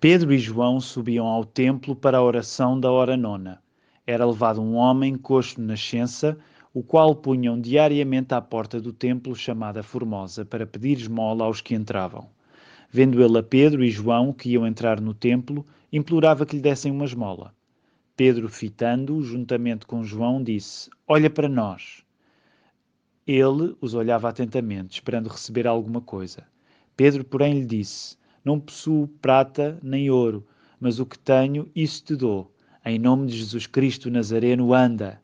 Pedro e João subiam ao templo para a oração da hora nona. Era levado um homem coxo de nascença, o qual punham diariamente à porta do templo chamada Formosa para pedir esmola aos que entravam. Vendo ele a Pedro e João que iam entrar no templo, implorava que lhe dessem uma esmola. Pedro, fitando-o juntamente com João, disse: Olha para nós. Ele os olhava atentamente, esperando receber alguma coisa. Pedro, porém, lhe disse: Não possuo prata nem ouro, mas o que tenho, isso te dou. Em nome de Jesus Cristo Nazareno, anda.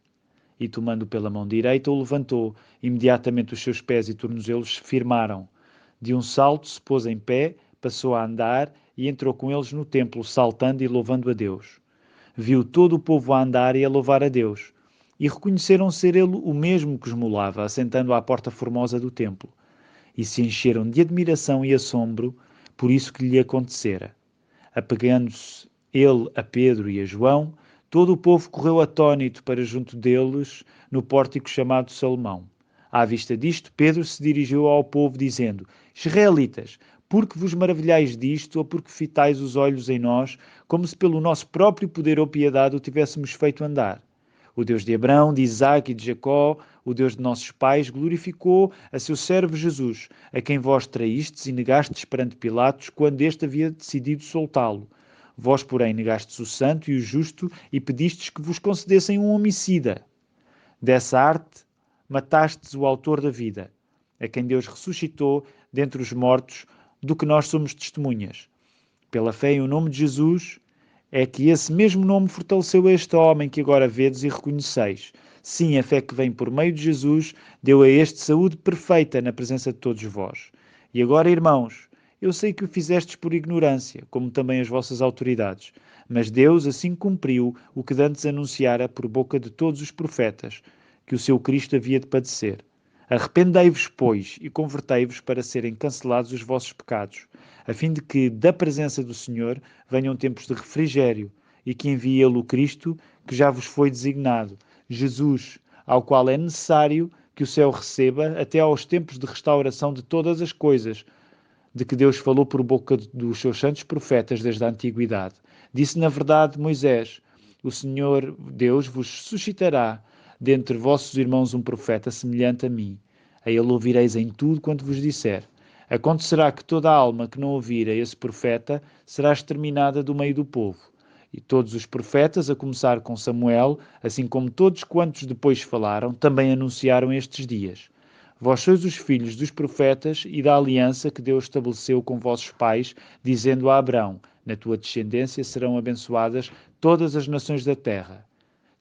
E tomando pela mão direita, o levantou. Imediatamente os seus pés e tornozelos se firmaram. De um salto se pôs em pé, passou a andar e entrou com eles no templo, saltando e louvando a Deus. Viu todo o povo a andar e a louvar a Deus e reconheceram ser ele o mesmo que os molava, assentando à porta formosa do templo, e se encheram de admiração e assombro por isso que lhe acontecera. Apegando-se ele a Pedro e a João, todo o povo correu atônito para junto deles no pórtico chamado Salomão. À vista disto, Pedro se dirigiu ao povo, dizendo: Israelitas, por que vos maravilhais disto, ou porque fitais os olhos em nós, como se pelo nosso próprio poder ou piedade o tivéssemos feito andar? O Deus de Abraão, de Isaac e de Jacó, o Deus de nossos pais, glorificou a seu servo Jesus, a quem vós traístes e negastes perante Pilatos, quando este havia decidido soltá-lo. Vós, porém, negastes o santo e o justo e pedistes que vos concedessem um homicida. Dessa arte, matastes o autor da vida, a quem Deus ressuscitou dentre os mortos, do que nós somos testemunhas. Pela fé em o nome de Jesus, é que esse mesmo nome fortaleceu este homem que agora vedes e reconheceis. Sim, a fé que vem por meio de Jesus deu a este saúde perfeita na presença de todos vós. E agora, irmãos, eu sei que o fizestes por ignorância, como também as vossas autoridades, mas Deus assim cumpriu o que dantes anunciara por boca de todos os profetas, que o seu Cristo havia de padecer. Arrependei-vos, pois, e convertei-vos para serem cancelados os vossos pecados, a fim de que da presença do Senhor venham tempos de refrigério e que envie ele o Cristo que já vos foi designado, Jesus, ao qual é necessário que o céu receba até aos tempos de restauração de todas as coisas, de que Deus falou por boca dos seus santos profetas desde a antiguidade. Disse na verdade Moisés: O Senhor Deus vos suscitará dentre vossos irmãos um profeta semelhante a mim. A ele ouvireis em tudo quanto vos disser. Acontecerá que toda alma que não ouvir a esse profeta será exterminada do meio do povo. E todos os profetas, a começar com Samuel, assim como todos quantos depois falaram, também anunciaram estes dias. Vós sois os filhos dos profetas e da aliança que Deus estabeleceu com vossos pais, dizendo a Abraão: Na tua descendência serão abençoadas todas as nações da terra.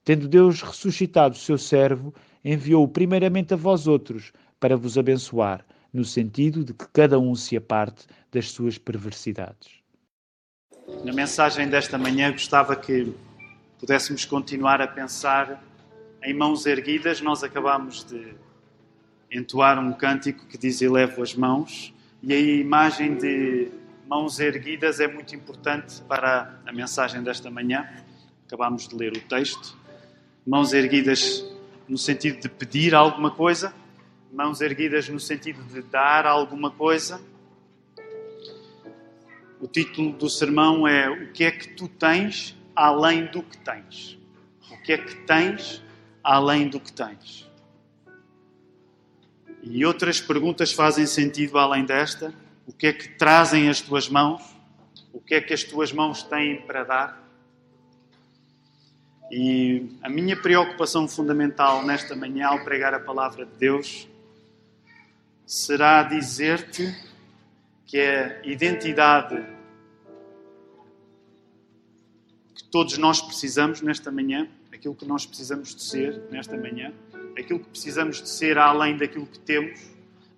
Tendo Deus ressuscitado o seu servo, enviou-o primeiramente a vós outros, para vos abençoar no sentido de que cada um se aparte das suas perversidades. Na mensagem desta manhã gostava que pudéssemos continuar a pensar em mãos erguidas. Nós acabamos de entoar um cântico que diz Elevo as mãos, e a imagem de mãos erguidas é muito importante para a mensagem desta manhã. Acabamos de ler o texto. Mãos erguidas no sentido de pedir alguma coisa, mãos erguidas no sentido de dar alguma coisa. O título do sermão é O que é que tu tens além do que tens? O que é que tens além do que tens? E outras perguntas fazem sentido além desta. O que é que trazem as tuas mãos? O que é que as tuas mãos têm para dar? E a minha preocupação fundamental nesta manhã, ao pregar a palavra de Deus, será dizer-te que a identidade que todos nós precisamos nesta manhã, aquilo que nós precisamos de ser nesta manhã, aquilo que precisamos de ser além daquilo que temos,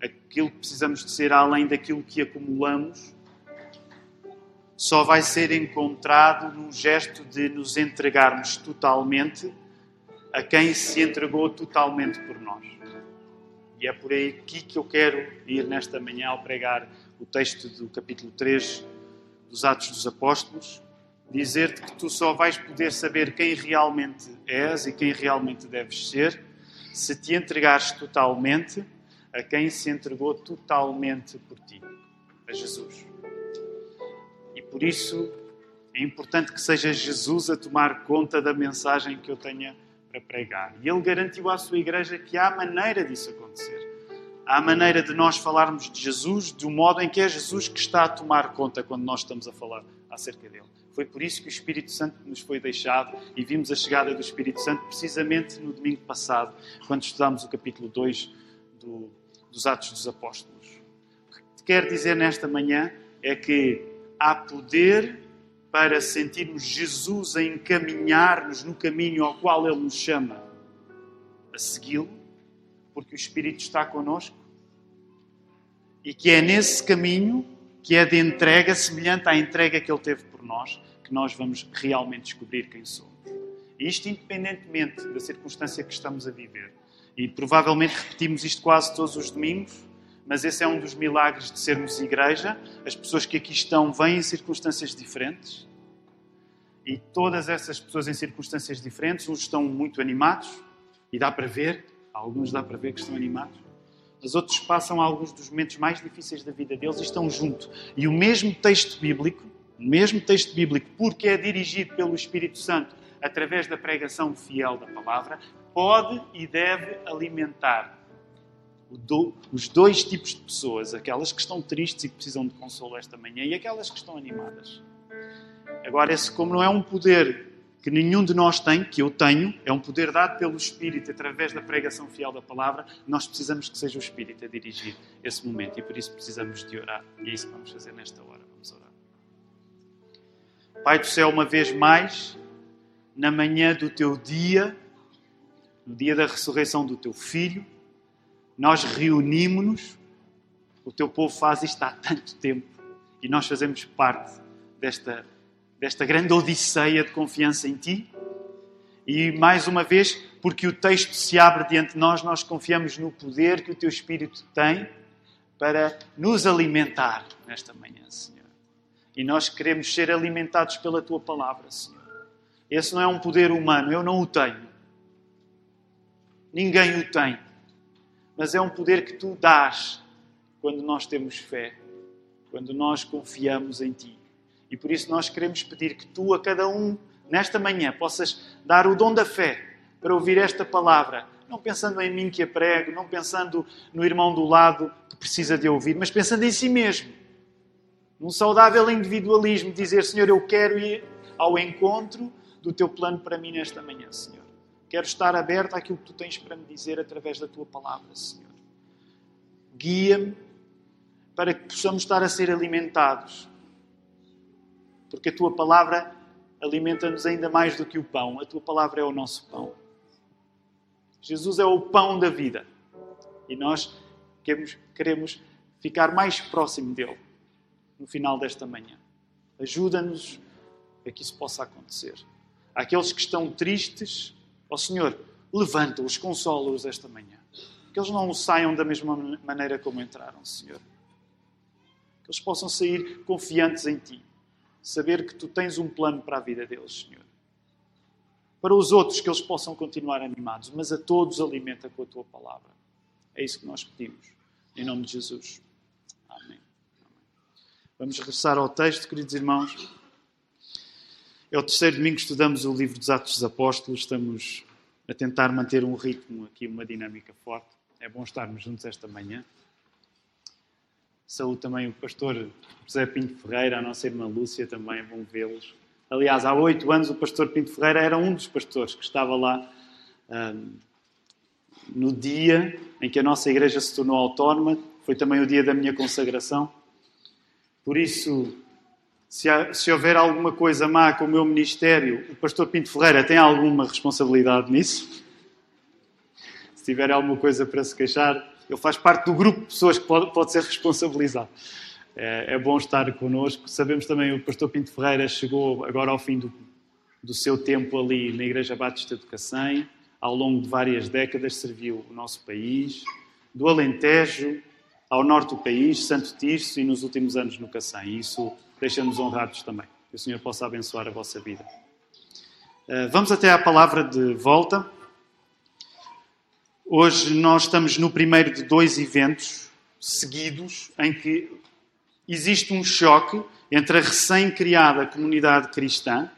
aquilo que precisamos de ser além daquilo que acumulamos, só vai ser encontrado num gesto de nos entregarmos totalmente a quem se entregou totalmente por nós. E é por aqui que eu quero ir nesta manhã ao pregar o texto do capítulo 3 dos Atos dos Apóstolos, dizer-te que tu só vais poder saber quem realmente és e quem realmente deves ser se te entregares totalmente a quem se entregou totalmente por ti, a Jesus. Por isso É importante que seja Jesus a tomar conta da mensagem que eu tenha para pregar. E ele garantiu à sua igreja que há maneira disso acontecer. Há maneira de nós falarmos de Jesus do modo em que é Jesus que está a tomar conta quando nós estamos a falar acerca dele. Foi por isso que o Espírito Santo nos foi deixado e vimos a chegada do Espírito Santo precisamente no domingo passado, quando estudámos o capítulo 2 do, dos Atos dos Apóstolos. O que quero dizer nesta manhã é que há poder para sentirmos Jesus a encaminhar-nos no caminho ao qual Ele nos chama a segui-lo, porque o Espírito está conosco e que é nesse caminho que é de entrega semelhante à entrega que Ele teve por nós, que nós vamos realmente descobrir quem somos. E isto independentemente da circunstância que estamos a viver. E provavelmente repetimos isto quase todos os domingos, mas esse é um dos milagres de sermos igreja. As pessoas que aqui estão vêm em circunstâncias diferentes. E todas essas pessoas em circunstâncias diferentes, uns estão muito animados, e dá para ver, alguns dá para ver que estão animados. Os outros passam alguns dos momentos mais difíceis da vida deles e estão junto. E o mesmo texto bíblico, o mesmo texto bíblico, porque é dirigido pelo Espírito Santo através da pregação fiel da palavra, pode e deve alimentar os dois tipos de pessoas, aquelas que estão tristes e que precisam de consolo esta manhã e aquelas que estão animadas. Agora, esse, como não é um poder que nenhum de nós tem, que eu tenho, é um poder dado pelo Espírito através da pregação fiel da palavra, nós precisamos que seja o Espírito a dirigir esse momento e por isso precisamos de orar. E é isso que vamos fazer nesta hora. Vamos orar. Pai do céu, uma vez mais, na manhã do teu dia, no dia da ressurreição do teu filho, nós reunimos-nos, o teu povo faz isto há tanto tempo e nós fazemos parte desta, desta grande odisseia de confiança em ti. E mais uma vez, porque o texto se abre diante de nós, nós confiamos no poder que o teu Espírito tem para nos alimentar nesta manhã, Senhor. E nós queremos ser alimentados pela tua palavra, Senhor. Esse não é um poder humano, eu não o tenho. Ninguém o tem mas é um poder que tu dás quando nós temos fé, quando nós confiamos em ti. E por isso nós queremos pedir que tu, a cada um, nesta manhã, possas dar o dom da fé para ouvir esta palavra, não pensando em mim que a prego, não pensando no irmão do lado que precisa de ouvir, mas pensando em si mesmo. Num saudável individualismo, dizer: Senhor, eu quero ir ao encontro do teu plano para mim nesta manhã, Senhor. Quero estar aberto àquilo que tu tens para me dizer através da tua palavra, Senhor. Guia-me para que possamos estar a ser alimentados. Porque a tua palavra alimenta-nos ainda mais do que o pão. A tua palavra é o nosso pão. Jesus é o pão da vida. E nós queremos, queremos ficar mais próximo dele no final desta manhã. Ajuda-nos a que isso possa acontecer. Aqueles que estão tristes, Ó oh, Senhor, levanta-os, consola-os esta manhã. Que eles não saiam da mesma maneira como entraram, Senhor. Que eles possam sair confiantes em Ti. Saber que Tu tens um plano para a vida deles, Senhor. Para os outros, que eles possam continuar animados, mas a todos alimenta com a Tua palavra. É isso que nós pedimos. Em nome de Jesus. Amém. Vamos regressar ao texto, queridos irmãos. É o terceiro domingo que estudamos o livro dos Atos dos Apóstolos. Estamos a tentar manter um ritmo aqui, uma dinâmica forte. É bom estarmos juntos esta manhã. Saúde também o pastor José Pinto Ferreira, a nossa irmã Lúcia, também é bom vê-los. Aliás, há oito anos o pastor Pinto Ferreira era um dos pastores que estava lá um, no dia em que a nossa igreja se tornou autónoma. Foi também o dia da minha consagração. Por isso, se, há, se, houver alguma coisa má com o meu ministério, o pastor Pinto Ferreira tem alguma responsabilidade nisso? Se tiver alguma coisa para se queixar, ele faz parte do grupo de pessoas que pode, pode ser responsabilizado. É, é, bom estar connosco. Sabemos também que o pastor Pinto Ferreira chegou agora ao fim do, do seu tempo ali na Igreja Batista do Cacém. Ao longo de várias décadas serviu o nosso país, do Alentejo ao norte do país, Santo Tirso e nos últimos anos no Cacém. Isso deixa-nos honrados também. Que o Senhor possa abençoar a vossa vida. Eh, vamos até à palavra de volta. Hoje nós estamos no primeiro de dois eventos seguidos em que existe um choque entre a recém-criada comunidade cristã,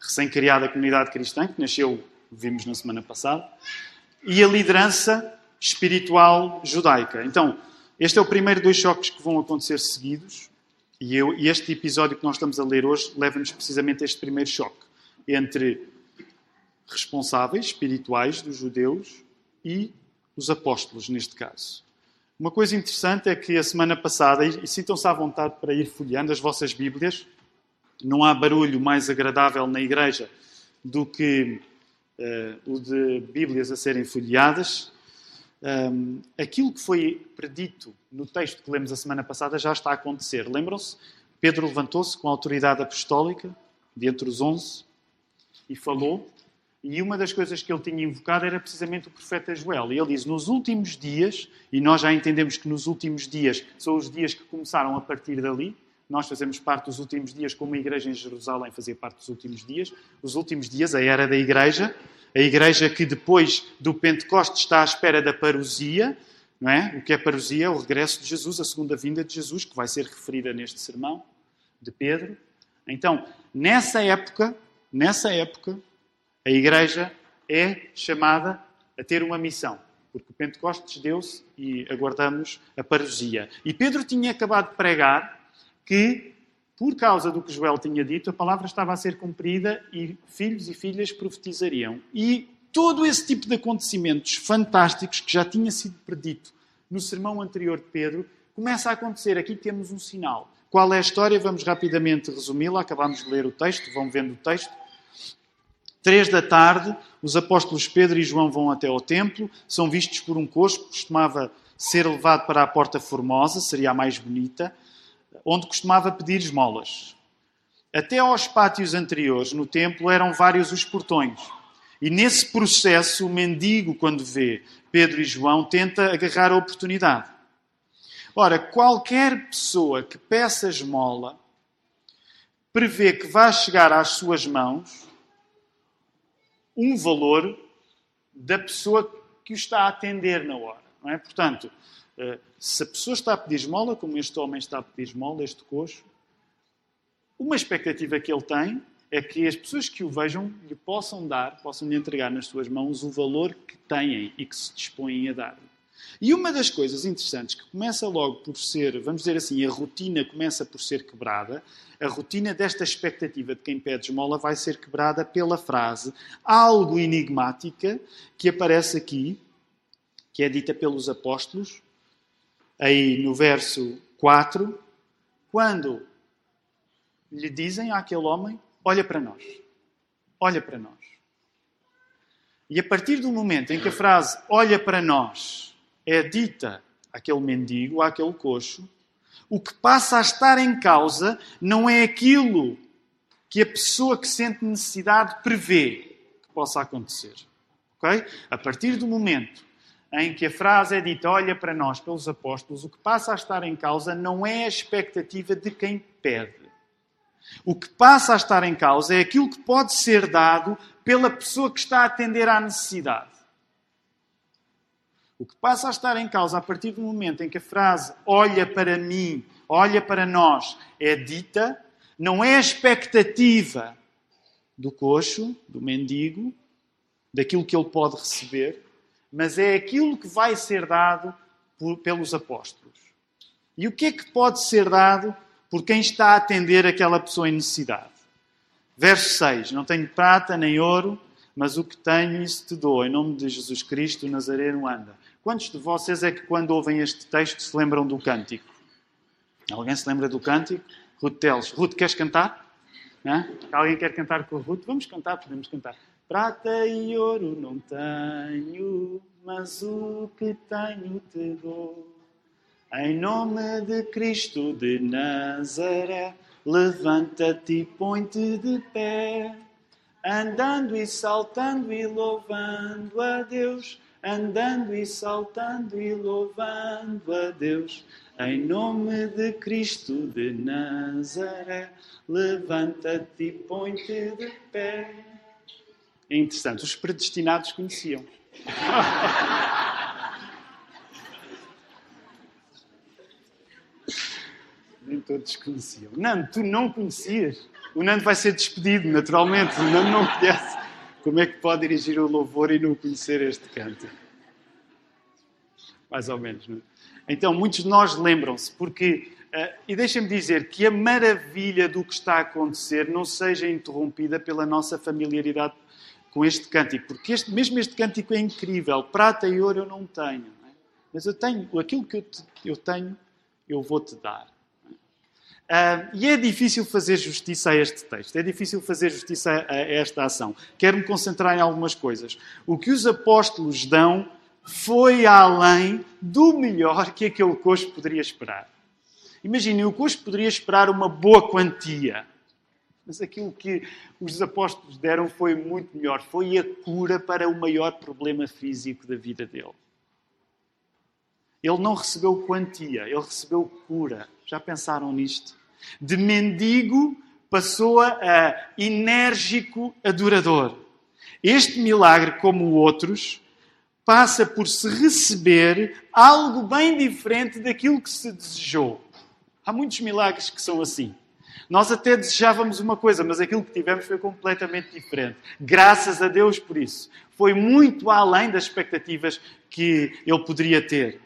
recém-criada comunidade cristã, que nasceu, vimos na semana passada, e a liderança espiritual judaica. Então, este é o primeiro dois choques que vão acontecer seguidos, e, eu, este episódio que nós estamos a ler hoje leva-nos precisamente a este primeiro choque entre responsáveis espirituais dos judeus e os apóstolos, neste caso. Uma coisa interessante é que a semana passada, e sintam-se à vontade para ir folheando as vossas Bíblias, não há barulho mais agradável na igreja do que uh, o de Bíblias a serem folheadas um, aquilo que foi predito no texto que lemos a semana passada já está a acontecer. Lembram-se? Pedro levantou-se com a autoridade apostólica, dentre os onze, e falou. E uma das coisas que ele tinha invocado era precisamente o profeta Joel. E ele diz: Nos últimos dias, e nós já entendemos que nos últimos dias são os dias que começaram a partir dali, nós fazemos parte dos últimos dias, como a igreja em Jerusalém fazia parte dos últimos dias. Os últimos dias, a era da igreja, a igreja que depois do Pentecostes está à espera da parousia, não é? O que é parousia? O regresso de Jesus, a segunda vinda de Jesus, que vai ser referida neste sermão de Pedro. Então, nessa época, nessa época, a igreja é chamada a ter uma missão, porque o Pentecostes deu-se e aguardamos a parousia. E Pedro tinha acabado de pregar que por causa do que Joel tinha dito, a palavra estava a ser cumprida e filhos e filhas profetizariam. E todo esse tipo de acontecimentos fantásticos que já tinha sido predito no sermão anterior de Pedro começa a acontecer. Aqui temos um sinal. Qual é a história? Vamos rapidamente resumi-la. Acabamos de ler o texto, vão vendo o texto. Três da tarde, os apóstolos Pedro e João vão até ao templo, são vistos por um coxo que costumava ser levado para a porta formosa, seria a mais bonita onde costumava pedir esmolas. Até aos pátios anteriores, no templo, eram vários os portões. E nesse processo, o mendigo, quando vê Pedro e João, tenta agarrar a oportunidade. Ora, qualquer pessoa que peça esmola prevê que vai chegar às suas mãos um valor da pessoa que o está a atender na hora. É? Portanto, se a pessoa está a pedir esmola, como este homem está a pedir esmola, este coxo, uma expectativa que ele tem é que as pessoas que o vejam lhe possam dar, possam lhe entregar nas suas mãos o valor que têm e que se dispõem a dar. E uma das coisas interessantes que começa logo por ser, vamos dizer assim, a rotina começa por ser quebrada, a rotina desta expectativa de quem pede esmola vai ser quebrada pela frase algo enigmática que aparece aqui, que é dita pelos apóstolos, aí no verso 4, quando lhe dizem àquele homem: Olha para nós, olha para nós. E a partir do momento em que a frase olha para nós é dita àquele mendigo, àquele coxo, o que passa a estar em causa não é aquilo que a pessoa que sente necessidade prevê que possa acontecer. Okay? A partir do momento em que a frase é dita, olha para nós, pelos apóstolos, o que passa a estar em causa não é a expectativa de quem pede. O que passa a estar em causa é aquilo que pode ser dado pela pessoa que está a atender à necessidade. O que passa a estar em causa a partir do momento em que a frase olha para mim, olha para nós é dita, não é a expectativa do coxo, do mendigo, daquilo que ele pode receber, mas é aquilo que vai ser dado por, pelos apóstolos. E o que é que pode ser dado por quem está a atender aquela pessoa em necessidade? Verso 6: Não tenho prata nem ouro, mas o que tenho, isso te dou. Em nome de Jesus Cristo, o Nazareno anda. Quantos de vocês é que, quando ouvem este texto, se lembram do cântico? Alguém se lembra do cântico? Ruth Teles. Ruth, queres cantar? Hã? Alguém quer cantar com a Ruth? Vamos cantar, podemos cantar. Prata e ouro não tenho, mas o que tenho te dou. Em nome de Cristo de Nazaré, levanta-te e põe-te de pé. Andando e saltando e louvando a Deus, andando e saltando e louvando a Deus. Em nome de Cristo de Nazaré, levanta-te e põe-te de pé. É interessante, os predestinados conheciam. Nem todos conheciam. Nando, tu não conhecias? O Nando vai ser despedido, naturalmente. O Nando não conhece. Como é que pode dirigir o louvor e não conhecer este canto? Mais ou menos, não é? Então, muitos de nós lembram-se, porque, uh, e deixem-me dizer que a maravilha do que está a acontecer não seja interrompida pela nossa familiaridade com este cântico, porque este, mesmo este cântico é incrível. Prata e ouro eu não tenho, não é? mas eu tenho, aquilo que eu, te, eu tenho, eu vou-te dar. Uh, e é difícil fazer justiça a este texto, é difícil fazer justiça a, a esta ação. Quero-me concentrar em algumas coisas. O que os apóstolos dão foi além do melhor que aquele coxo poderia esperar. Imaginem, o coxo poderia esperar uma boa quantia. Mas aquilo que os apóstolos deram foi muito melhor. Foi a cura para o maior problema físico da vida dele. Ele não recebeu quantia, ele recebeu cura. Já pensaram nisto? De mendigo passou a enérgico adorador. Este milagre, como outros, passa por se receber algo bem diferente daquilo que se desejou. Há muitos milagres que são assim. Nós até desejávamos uma coisa, mas aquilo que tivemos foi completamente diferente. Graças a Deus por isso. Foi muito além das expectativas que ele poderia ter.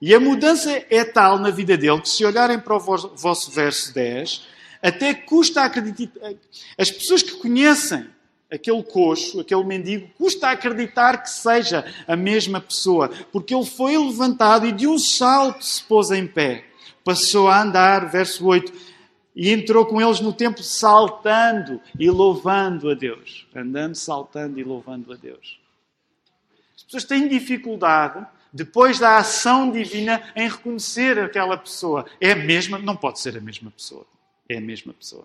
E a mudança é tal na vida dele que, se olharem para o vosso verso 10, até custa acreditar. As pessoas que conhecem aquele coxo, aquele mendigo, custa acreditar que seja a mesma pessoa, porque ele foi levantado e de um salto se pôs em pé. Passou a andar, verso 8, e entrou com eles no templo saltando e louvando a Deus. Andando, saltando e louvando a Deus. As pessoas têm dificuldade depois da ação divina em reconhecer aquela pessoa. É a mesma, não pode ser a mesma pessoa. É a mesma pessoa.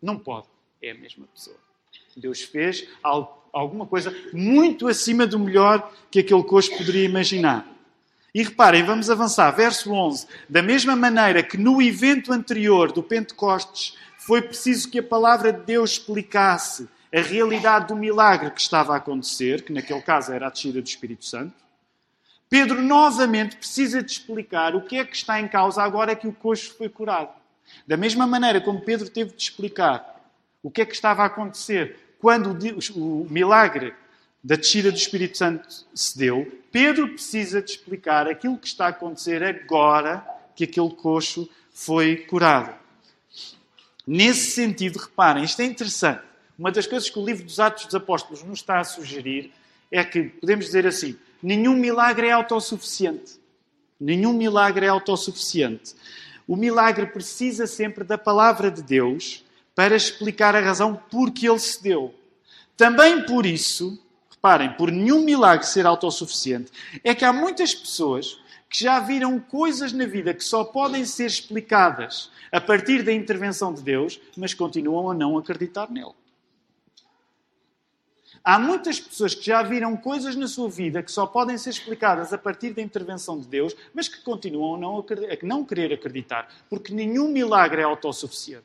Não pode. É a mesma pessoa. Deus fez alguma coisa muito acima do melhor que aquele coxo poderia imaginar. E reparem, vamos avançar. Verso 11. Da mesma maneira que no evento anterior do Pentecostes foi preciso que a palavra de Deus explicasse a realidade do milagre que estava a acontecer, que naquele caso era a descida do Espírito Santo, Pedro novamente precisa de explicar o que é que está em causa agora que o coxo foi curado. Da mesma maneira como Pedro teve de explicar o que é que estava a acontecer quando o milagre da descida do Espírito Santo se deu, Pedro precisa de explicar aquilo que está a acontecer agora que aquele coxo foi curado. Nesse sentido, reparem, isto é interessante. Uma das coisas que o livro dos Atos dos Apóstolos nos está a sugerir é que, podemos dizer assim, Nenhum milagre é autossuficiente. Nenhum milagre é autossuficiente. O milagre precisa sempre da palavra de Deus para explicar a razão por que ele se deu. Também por isso, reparem, por nenhum milagre ser autossuficiente, é que há muitas pessoas que já viram coisas na vida que só podem ser explicadas a partir da intervenção de Deus, mas continuam a não acreditar nele. Há muitas pessoas que já viram coisas na sua vida que só podem ser explicadas a partir da intervenção de Deus, mas que continuam a não, a não querer acreditar, porque nenhum milagre é autossuficiente.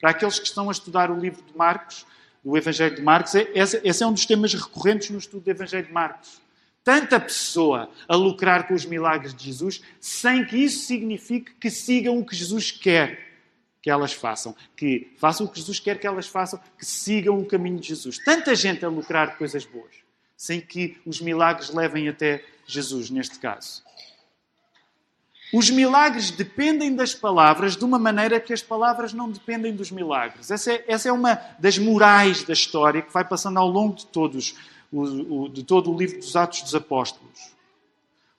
Para aqueles que estão a estudar o livro de Marcos, o Evangelho de Marcos, é, esse, esse é um dos temas recorrentes no estudo do Evangelho de Marcos. Tanta pessoa a lucrar com os milagres de Jesus, sem que isso signifique que sigam o que Jesus quer que elas façam, que façam o que Jesus quer que elas façam, que sigam o caminho de Jesus. Tanta gente a lucrar coisas boas, sem que os milagres levem até Jesus, neste caso. Os milagres dependem das palavras de uma maneira que as palavras não dependem dos milagres. Essa é, essa é uma das morais da história que vai passando ao longo de, todos, o, o, de todo o livro dos Atos dos Apóstolos.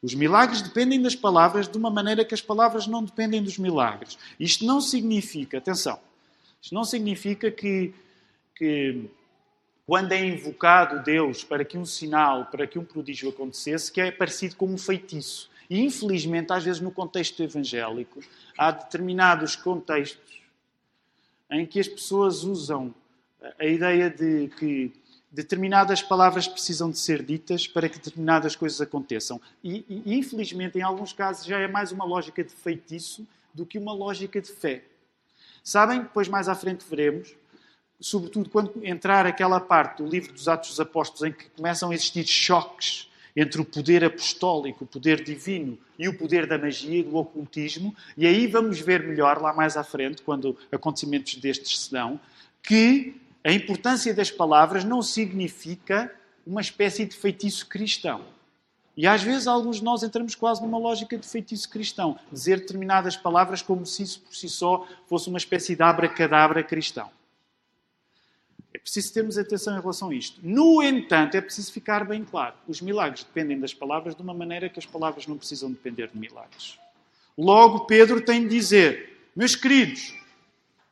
Os milagres dependem das palavras de uma maneira que as palavras não dependem dos milagres. Isto não significa, atenção, isto não significa que, que quando é invocado Deus para que um sinal, para que um prodígio acontecesse, que é parecido com um feitiço. E infelizmente, às vezes no contexto evangélico, há determinados contextos em que as pessoas usam a ideia de que determinadas palavras precisam de ser ditas para que determinadas coisas aconteçam. E, e, infelizmente, em alguns casos, já é mais uma lógica de feitiço do que uma lógica de fé. Sabem, depois mais à frente veremos, sobretudo quando entrar aquela parte do livro dos Atos dos Apóstolos em que começam a existir choques entre o poder apostólico, o poder divino e o poder da magia e do ocultismo, e aí vamos ver melhor lá mais à frente, quando acontecimentos destes se dão, que a importância das palavras não significa uma espécie de feitiço cristão. E às vezes alguns de nós entramos quase numa lógica de feitiço cristão, dizer determinadas palavras como se isso por si só fosse uma espécie de abracadabra cristão. Preciso termos atenção em relação a isto. No entanto, é preciso ficar bem claro: os milagres dependem das palavras de uma maneira que as palavras não precisam depender de milagres. Logo, Pedro tem de dizer, meus queridos,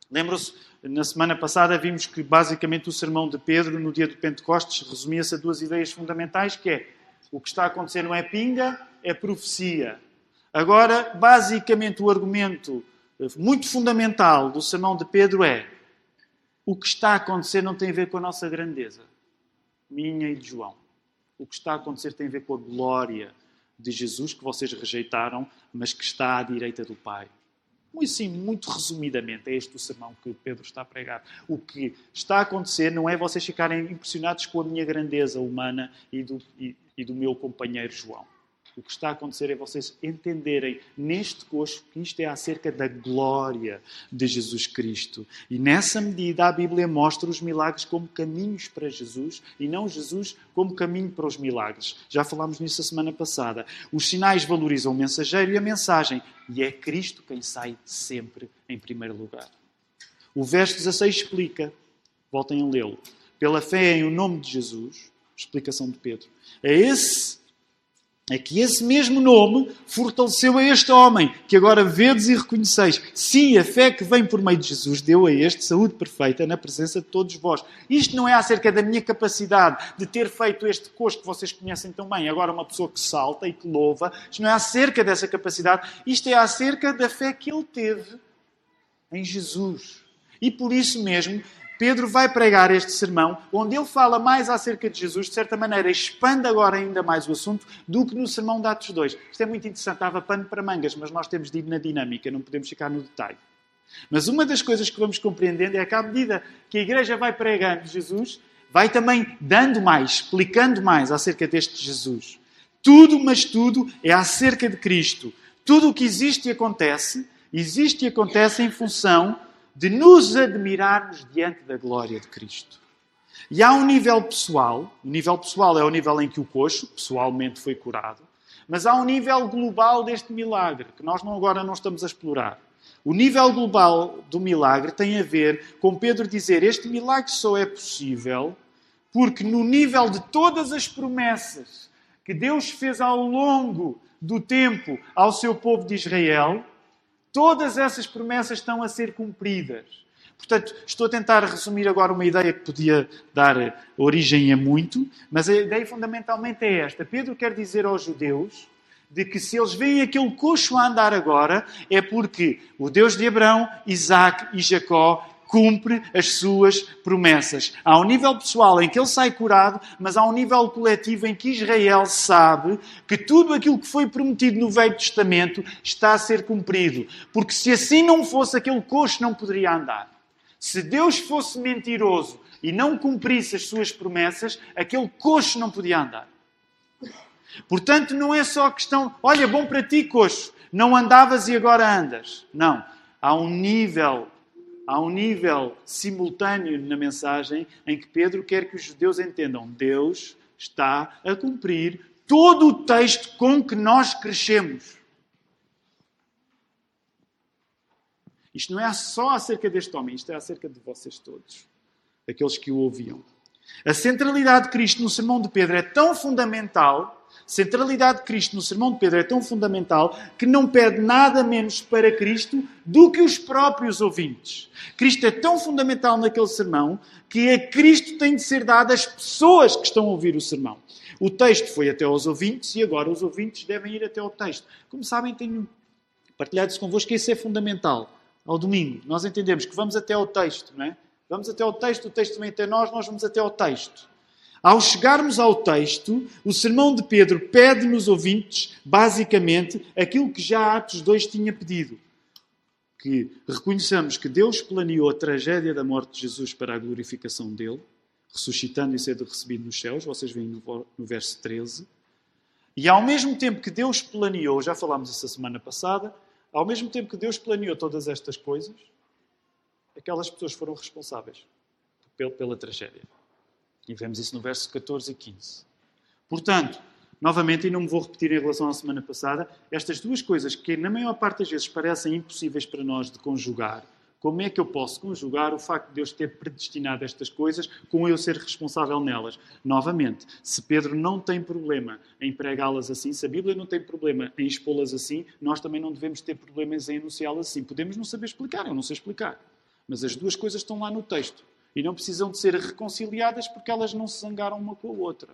lembram-se, na semana passada vimos que basicamente o sermão de Pedro no dia do Pentecostes resumia-se a duas ideias fundamentais, que é o que está a acontecer não é pinga, é profecia. Agora, basicamente o argumento eh, muito fundamental do sermão de Pedro é o que está a acontecer não tem a ver com a nossa grandeza, minha e de João. O que está a acontecer tem a ver com a glória de Jesus que vocês rejeitaram, mas que está à direita do Pai. Muito sim, muito resumidamente, é este o sermão que Pedro está a pregar. O que está a acontecer não é vocês ficarem impressionados com a minha grandeza humana e do, e, e do meu companheiro João. O que está a acontecer é vocês entenderem neste coxo que isto é acerca da glória de Jesus Cristo. E nessa medida a Bíblia mostra os milagres como caminhos para Jesus e não Jesus como caminho para os milagres. Já falámos nisso a semana passada. Os sinais valorizam o mensageiro e a mensagem, e é Cristo quem sai sempre em primeiro lugar. O verso 16 explica, voltem a lê-lo, pela fé em o nome de Jesus, explicação de Pedro. É esse é que esse mesmo nome fortaleceu a este homem, que agora vedes e reconheceis. Sim, a fé que vem por meio de Jesus deu a este saúde perfeita na presença de todos vós. Isto não é acerca da minha capacidade de ter feito este coxo que vocês conhecem tão bem, agora uma pessoa que salta e que louva. Isto não é acerca dessa capacidade, isto é acerca da fé que ele teve em Jesus. E por isso mesmo, Pedro vai pregar este sermão, onde ele fala mais acerca de Jesus, de certa maneira expande agora ainda mais o assunto do que no sermão de Atos 2. Isto é muito interessante, estava pano para mangas, mas nós temos de ir na dinâmica, não podemos ficar no detalhe. Mas uma das coisas que vamos compreendendo é que, à medida que a igreja vai pregando Jesus, vai também dando mais, explicando mais acerca deste Jesus. Tudo, mas tudo, é acerca de Cristo. Tudo o que existe e acontece, existe e acontece em função de nos admirarmos diante da glória de Cristo. E há um nível pessoal, o nível pessoal é o nível em que o coxo pessoalmente foi curado, mas há um nível global deste milagre, que nós não, agora não estamos a explorar. O nível global do milagre tem a ver com Pedro dizer: este milagre só é possível porque, no nível de todas as promessas que Deus fez ao longo do tempo ao seu povo de Israel, Todas essas promessas estão a ser cumpridas. Portanto, estou a tentar resumir agora uma ideia que podia dar origem a muito, mas a ideia fundamentalmente é esta. Pedro quer dizer aos judeus de que se eles veem aquele coxo a andar agora, é porque o Deus de Abraão, Isaac e Jacó cumpre as suas promessas. Há um nível pessoal em que ele sai curado, mas há um nível coletivo em que Israel sabe que tudo aquilo que foi prometido no Velho Testamento está a ser cumprido. Porque se assim não fosse, aquele coxo não poderia andar. Se Deus fosse mentiroso e não cumprisse as suas promessas, aquele coxo não podia andar. Portanto, não é só questão, olha, bom para ti, coxo, não andavas e agora andas. Não. Há um nível há um nível simultâneo na mensagem em que Pedro quer que os judeus entendam: Deus está a cumprir todo o texto com que nós crescemos. Isto não é só acerca deste homem, isto é acerca de vocês todos, aqueles que o ouviam. A centralidade de Cristo no sermão de Pedro é tão fundamental centralidade de Cristo no sermão de Pedro é tão fundamental que não pede nada menos para Cristo do que os próprios ouvintes. Cristo é tão fundamental naquele sermão que a Cristo tem de ser dado às pessoas que estão a ouvir o sermão. O texto foi até aos ouvintes e agora os ouvintes devem ir até ao texto. Como sabem, tenho partilhado isso convosco que isso é fundamental. Ao domingo, nós entendemos que vamos até ao texto, não é? Vamos até ao texto, o texto vem até nós, nós vamos até ao texto. Ao chegarmos ao texto, o sermão de Pedro pede nos ouvintes, basicamente, aquilo que já Atos 2 tinha pedido. Que reconheçamos que Deus planeou a tragédia da morte de Jesus para a glorificação dele, ressuscitando e sendo recebido nos céus, vocês veem no verso 13. E ao mesmo tempo que Deus planeou, já falámos isso a semana passada, ao mesmo tempo que Deus planeou todas estas coisas, aquelas pessoas foram responsáveis pela tragédia. E vemos isso no verso 14 e 15. Portanto, novamente, e não me vou repetir em relação à semana passada, estas duas coisas que na maior parte das vezes parecem impossíveis para nós de conjugar, como é que eu posso conjugar o facto de Deus ter predestinado estas coisas com eu ser responsável nelas? Novamente, se Pedro não tem problema em pregá-las assim, se a Bíblia não tem problema em expô-las assim, nós também não devemos ter problemas em enunciá-las assim. Podemos não saber explicar, eu não sei explicar. Mas as duas coisas estão lá no texto. E não precisam de ser reconciliadas porque elas não se zangaram uma com a outra.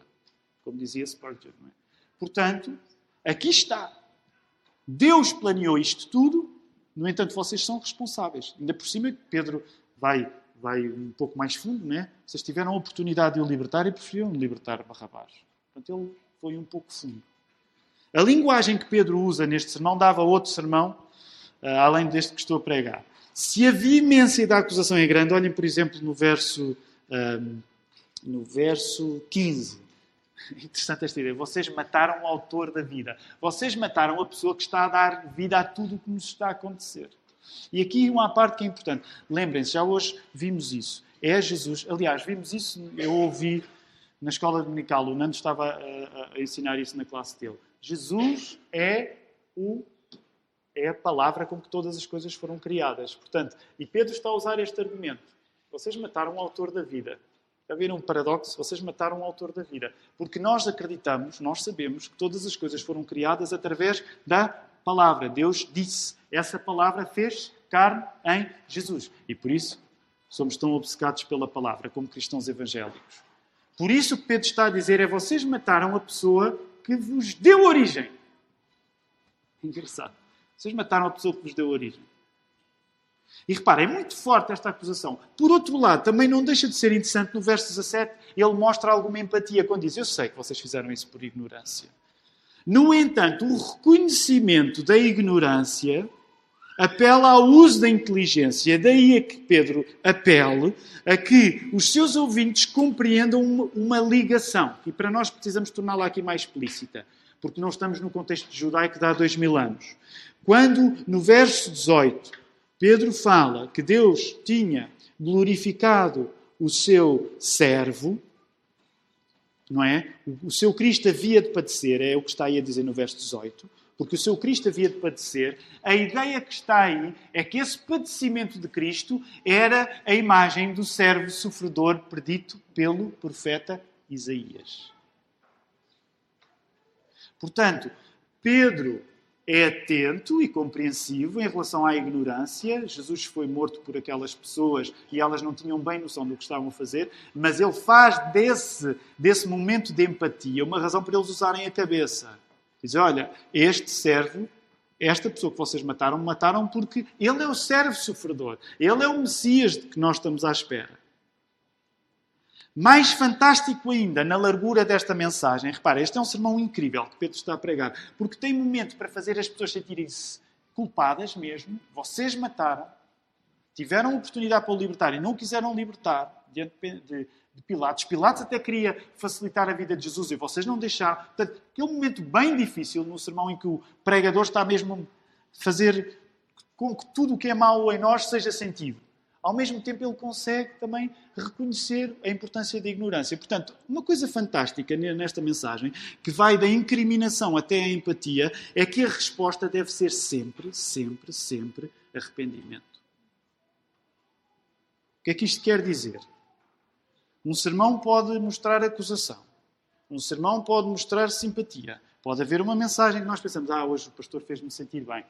Como dizia Spurgeon. É? Portanto, aqui está. Deus planeou isto tudo no entanto, vocês são responsáveis. Ainda por cima, Pedro vai, vai um pouco mais fundo, né? Vocês tiveram a oportunidade de o libertar e preferiram libertar Barrabás. Portanto, ele foi um pouco fundo. A linguagem que Pedro usa neste sermão dava outro sermão, uh, além deste que estou a pregar. Se a veemência da acusação é grande, olhem, por exemplo, no verso, uh, no verso 15. Interessante esta ideia. Vocês mataram o autor da vida. Vocês mataram a pessoa que está a dar vida a tudo o que nos está a acontecer. E aqui uma parte que é importante. Lembrem-se, já hoje vimos isso. É Jesus. Aliás, vimos isso, eu ouvi na escola dominical, o Nando estava a, a ensinar isso na classe dele. Jesus é o é a palavra com que todas as coisas foram criadas. Portanto, e Pedro está a usar este argumento. Vocês mataram o autor da vida. A ver um paradoxo? Vocês mataram o autor da vida. Porque nós acreditamos, nós sabemos que todas as coisas foram criadas através da palavra. Deus disse. Essa palavra fez carne em Jesus. E por isso somos tão obcecados pela palavra como cristãos evangélicos. Por isso o que Pedro está a dizer é: vocês mataram a pessoa que vos deu origem. Engraçado. Vocês mataram a pessoa que vos deu origem. E reparem, é muito forte esta acusação. Por outro lado, também não deixa de ser interessante, no verso 17, ele mostra alguma empatia quando diz: Eu sei que vocês fizeram isso por ignorância. No entanto, o reconhecimento da ignorância apela ao uso da inteligência. Daí é que Pedro apela a que os seus ouvintes compreendam uma, ligação. E para nós precisamos torná-la aqui mais explícita, porque não estamos no contexto judaico de há dois mil anos. Quando, no verso 18, Pedro fala que Deus tinha glorificado o seu servo, não é? O seu Cristo havia de padecer, é o que está aí a dizer no verso 18, porque o seu Cristo havia de padecer. A ideia que está aí é que esse padecimento de Cristo era a imagem do servo sofredor predito pelo profeta Isaías. Portanto, Pedro é atento e compreensivo em relação à ignorância. Jesus foi morto por aquelas pessoas e elas não tinham bem noção do que estavam a fazer, mas ele faz desse, desse momento de empatia uma razão para eles usarem a cabeça. Diz: Olha, este servo, esta pessoa que vocês mataram, mataram porque ele é o servo sofredor, ele é o Messias de que nós estamos à espera. Mais fantástico ainda na largura desta mensagem, repara, este é um sermão incrível que Pedro está a pregar, porque tem momento para fazer as pessoas sentirem-se culpadas mesmo. Vocês mataram, tiveram oportunidade para o libertar e não o quiseram libertar diante de, de, Pilatos. Pilatos até queria facilitar a vida de Jesus e vocês não deixaram. Portanto, aquele momento bem difícil no sermão em que o pregador está mesmo a fazer com que tudo o que é mau em nós seja sentido ao mesmo tempo ele consegue também reconhecer a importância da ignorância. Portanto, uma coisa fantástica nesta mensagem, que vai da incriminação até a empatia, é que a resposta deve ser sempre, sempre, sempre arrependimento. O que é que isto quer dizer? Um sermão pode mostrar acusação. Um sermão pode mostrar simpatia. Pode haver uma mensagem que nós pensamos, ah, hoje o pastor fez-me sentir bem.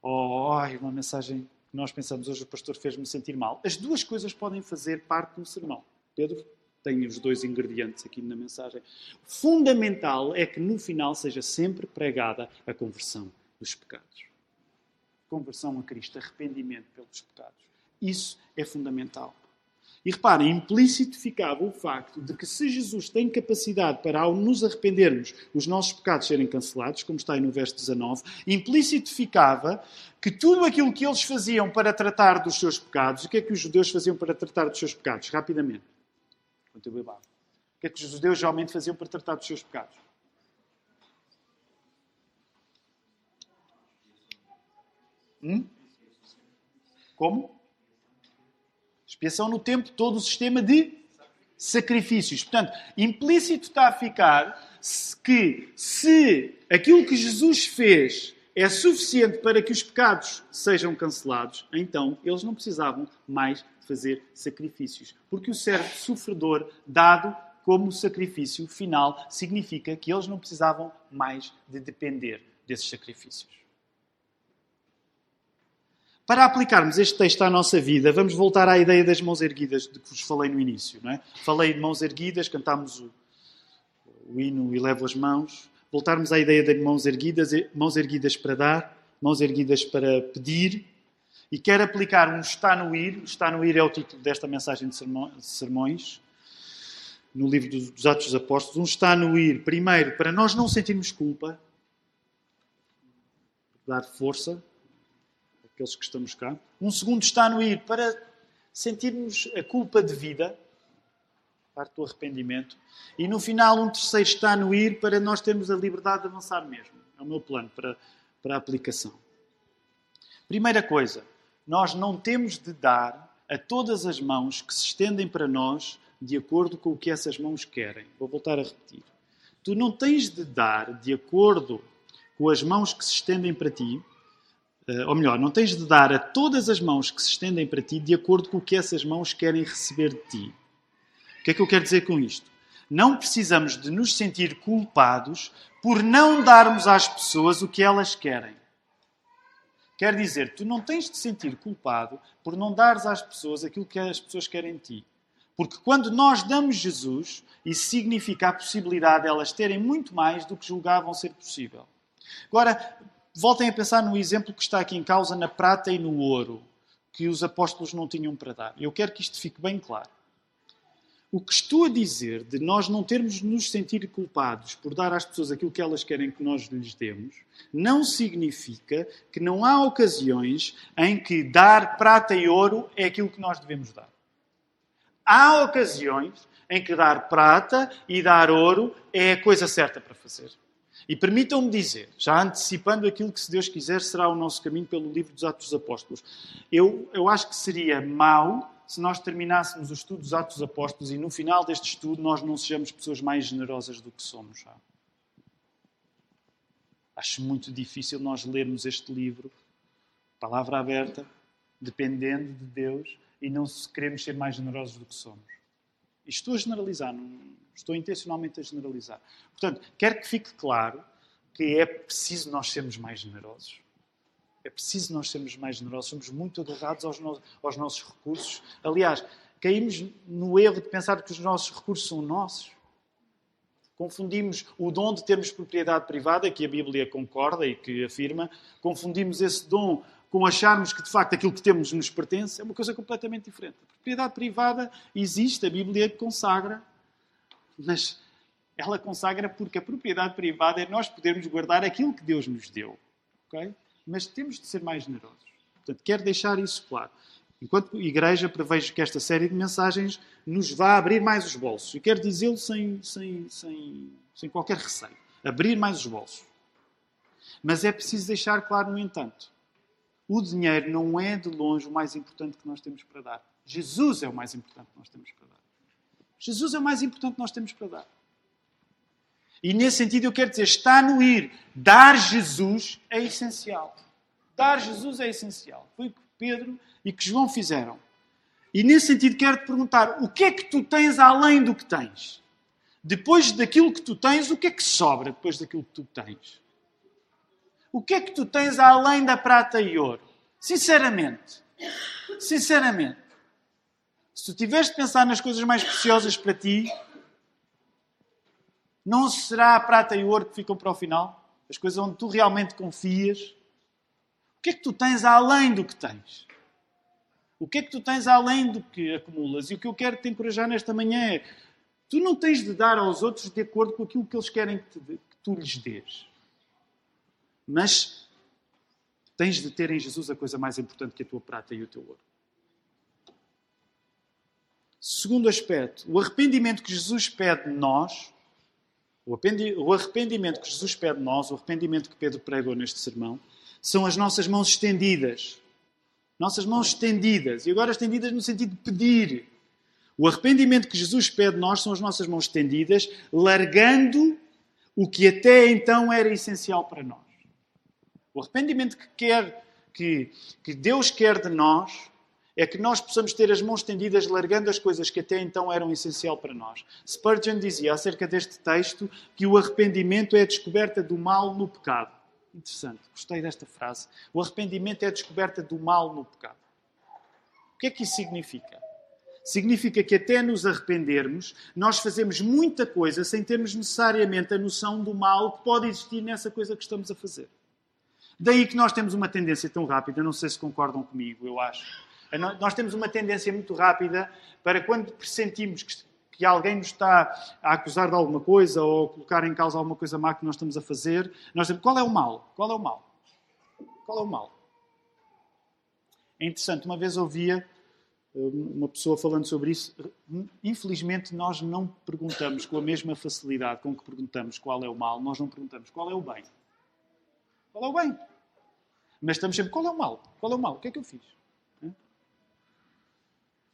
Ou, oh, uma mensagem nós pensamos hoje o pastor fez-me sentir mal. As duas coisas podem fazer parte do sermão. Pedro tem os dois ingredientes aqui na mensagem. Fundamental é que no final seja sempre pregada a conversão dos pecados. Conversão a Cristo, arrependimento pelos pecados. Isso é fundamental. E reparem, implícito ficava o facto de que se Jesus tem capacidade para, ao nos arrependermos, os nossos pecados serem cancelados, como está aí no verso 19, implícito ficava que tudo aquilo que eles faziam para tratar dos seus pecados, o que é que os judeus faziam para tratar dos seus pecados? Rapidamente. Quanto eu bebava. O que é que os judeus geralmente faziam para tratar dos seus pecados? Hum? Como? Expiação no tempo, todo o sistema de sacrifícios. Portanto, implícito está a ficar que se aquilo que Jesus fez é suficiente para que os pecados sejam cancelados, então eles não precisavam mais fazer sacrifícios. Porque o servo sofredor dado como sacrifício final significa que eles não precisavam mais de depender desses sacrifícios. Para aplicarmos este texto à nossa vida, vamos voltar à ideia das mãos erguidas de que vos falei no início. Não é? Falei de mãos erguidas, cantámos o, o hino e levo as mãos. Voltarmos à ideia de mãos erguidas, mãos erguidas para dar, mãos erguidas para pedir. E quero aplicar um está no ir. Está no ir é o título desta mensagem de sermões, no livro dos Atos dos Apóstolos. Um está no ir, primeiro, para nós não sentirmos culpa, dar força aqueles que estamos cá. Um segundo está no ir para sentirmos a culpa de vida, parte do arrependimento. E no final, um terceiro está no ir para nós termos a liberdade de avançar mesmo. É o meu plano para, para a aplicação. Primeira coisa, nós não temos de dar a todas as mãos que se estendem para nós de acordo com o que essas mãos querem. Vou voltar a repetir. Tu não tens de dar de acordo com as mãos que se estendem para ti, ou melhor, não tens de dar a todas as mãos que se estendem para ti de acordo com o que essas mãos querem receber de ti. O que é que eu quero dizer com isto? Não precisamos de nos sentir culpados por não darmos às pessoas o que elas querem. Quer dizer, tu não tens de sentir culpado por não dares às pessoas aquilo que as pessoas querem de ti. Porque quando nós damos Jesus, isso significa a possibilidade de elas terem muito mais do que julgavam ser possível. Agora, Voltem a pensar no exemplo que está aqui em causa na prata e no ouro, que os apóstolos não tinham para dar. Eu quero que isto fique bem claro. O que estou a dizer de nós não termos de nos sentir culpados por dar às pessoas aquilo que elas querem que nós lhes demos, não significa que não há ocasiões em que dar prata e ouro é aquilo que nós devemos dar. Há ocasiões em que dar prata e dar ouro é a coisa certa para fazer. E permitam-me dizer, já antecipando aquilo que, se Deus quiser, será o nosso caminho pelo livro dos Atos dos Apóstolos, eu, eu acho que seria mau se nós terminássemos o estudo dos Atos dos Apóstolos e no final deste estudo nós não sejamos pessoas mais generosas do que somos já. Acho muito difícil nós lermos este livro, palavra aberta, dependendo de Deus, e não queremos ser mais generosos do que somos. Estou a generalizar, não, estou intencionalmente a generalizar. Portanto, quero que fique claro que é preciso nós sermos mais generosos. É preciso nós sermos mais generosos. Somos muito agarrados aos, no, aos nossos recursos. Aliás, caímos no erro de pensar que os nossos recursos são nossos. Confundimos o dom de termos propriedade privada, que a Bíblia concorda e que afirma, confundimos esse dom com acharmos que de facto aquilo que temos nos pertence, é uma coisa completamente diferente. A propriedade privada existe, a Bíblia consagra, mas ela consagra porque a propriedade privada é nós podermos guardar aquilo que Deus nos deu. Okay? Mas temos de ser mais generosos. Portanto, quero deixar isso claro. Enquanto igreja, prevejo que esta série de mensagens nos vá abrir mais os bolsos. E quero dizê-lo sem, sem, sem, sem qualquer receio. Abrir mais os bolsos. Mas é preciso deixar claro, no entanto, o dinheiro não é de longe o mais importante que nós temos para dar. Jesus é o mais importante que nós temos para dar. Jesus é o mais importante que nós temos para dar. E nesse sentido eu quero dizer, está no ir. Dar Jesus é essencial. Dar Jesus é essencial. Foi o que Pedro e que João fizeram. E nesse sentido quero te perguntar, o que é que tu tens além do que tens? Depois daquilo que tu tens, o que é que sobra depois daquilo que tu tens? O que é que tu tens além da prata e ouro? Sinceramente. Sinceramente. Se tu tiveres de pensar nas coisas mais preciosas para ti, não será a prata e o ouro que ficam para o final? As coisas onde tu realmente confias? O que é que tu tens além do que tens? O que é que tu tens além do que acumulas? E o que eu quero te encorajar nesta manhã é: tu não tens de dar aos outros de acordo com aquilo que eles querem que, te, que tu lhes dês. Mas tens de ter em Jesus a coisa mais importante que a tua prata e o teu ouro. Segundo aspecto, o arrependimento que Jesus pede de nós, o arrependimento que Jesus pede de nós, o arrependimento que Pedro pregou neste sermão, são as nossas mãos estendidas. Nossas mãos estendidas. E agora estendidas no sentido de pedir. O arrependimento que Jesus pede nós são as nossas mãos estendidas, largando o que até então era essencial para nós. O arrependimento que, quer, que, que Deus quer de nós é que nós possamos ter as mãos estendidas, largando as coisas que até então eram essencial para nós. Spurgeon dizia acerca deste texto que o arrependimento é a descoberta do mal no pecado. Interessante, gostei desta frase. O arrependimento é a descoberta do mal no pecado. O que é que isso significa? Significa que até nos arrependermos, nós fazemos muita coisa sem termos necessariamente a noção do mal que pode existir nessa coisa que estamos a fazer. Daí que nós temos uma tendência tão rápida, não sei se concordam comigo, eu acho. Nós temos uma tendência muito rápida para quando pressentimos que, que alguém nos está a acusar de alguma coisa ou a colocar em causa alguma coisa má que nós estamos a fazer, nós dizemos, qual é o mal? Qual é o mal? Qual é o mal? É interessante, uma vez ouvia uma pessoa falando sobre isso. Infelizmente, nós não perguntamos com a mesma facilidade com que perguntamos qual é o mal, nós não perguntamos qual é o bem. Qual é o bem? Mas estamos sempre, qual é o mal? Qual é o mal? O que é que eu fiz?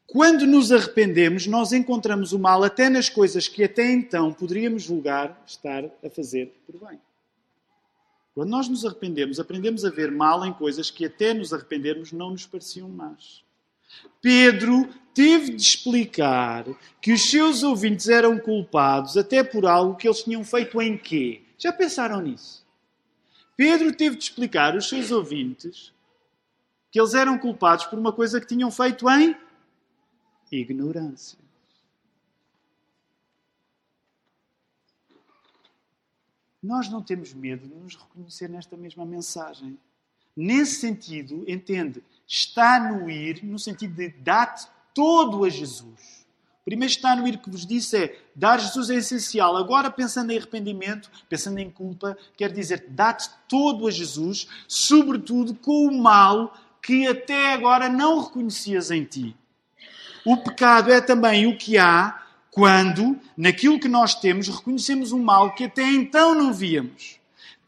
Quando nos arrependemos, nós encontramos o mal até nas coisas que até então poderíamos julgar estar a fazer por bem. Quando nós nos arrependemos, aprendemos a ver mal em coisas que até nos arrependermos não nos pareciam más. Pedro teve de explicar que os seus ouvintes eram culpados até por algo que eles tinham feito em quê? Já pensaram nisso? Pedro teve de explicar aos seus ouvintes que eles eram culpados por uma coisa que tinham feito em ignorância. Nós não temos medo de nos reconhecer nesta mesma mensagem. Nesse sentido, entende, está no ir, no sentido de dar todo a Jesus. Primeiro está no ir que vos disse é dar Jesus é essencial. Agora, pensando em arrependimento, pensando em culpa, quer dizer dá-te todo a Jesus, sobretudo com o mal que até agora não reconhecias em ti. O pecado é também o que há quando, naquilo que nós temos, reconhecemos um mal que até então não víamos.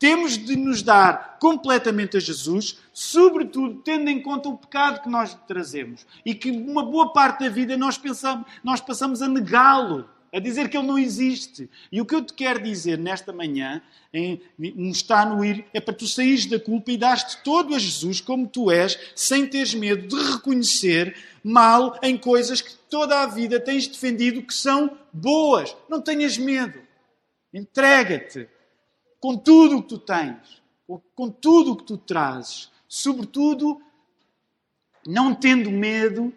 Temos de nos dar completamente a Jesus, sobretudo tendo em conta o pecado que nós trazemos e que uma boa parte da vida nós, pensamos, nós passamos a negá-lo a dizer que ele não existe. E o que eu te quero dizer nesta manhã, em, está no ir, é para tu saíres da culpa e dar-te todo a Jesus como tu és, sem teres medo de reconhecer mal em coisas que toda a vida tens defendido que são boas. Não tenhas medo. Entrega-te com tudo o que tu tens, com tudo o que tu trazes. Sobretudo, não tendo medo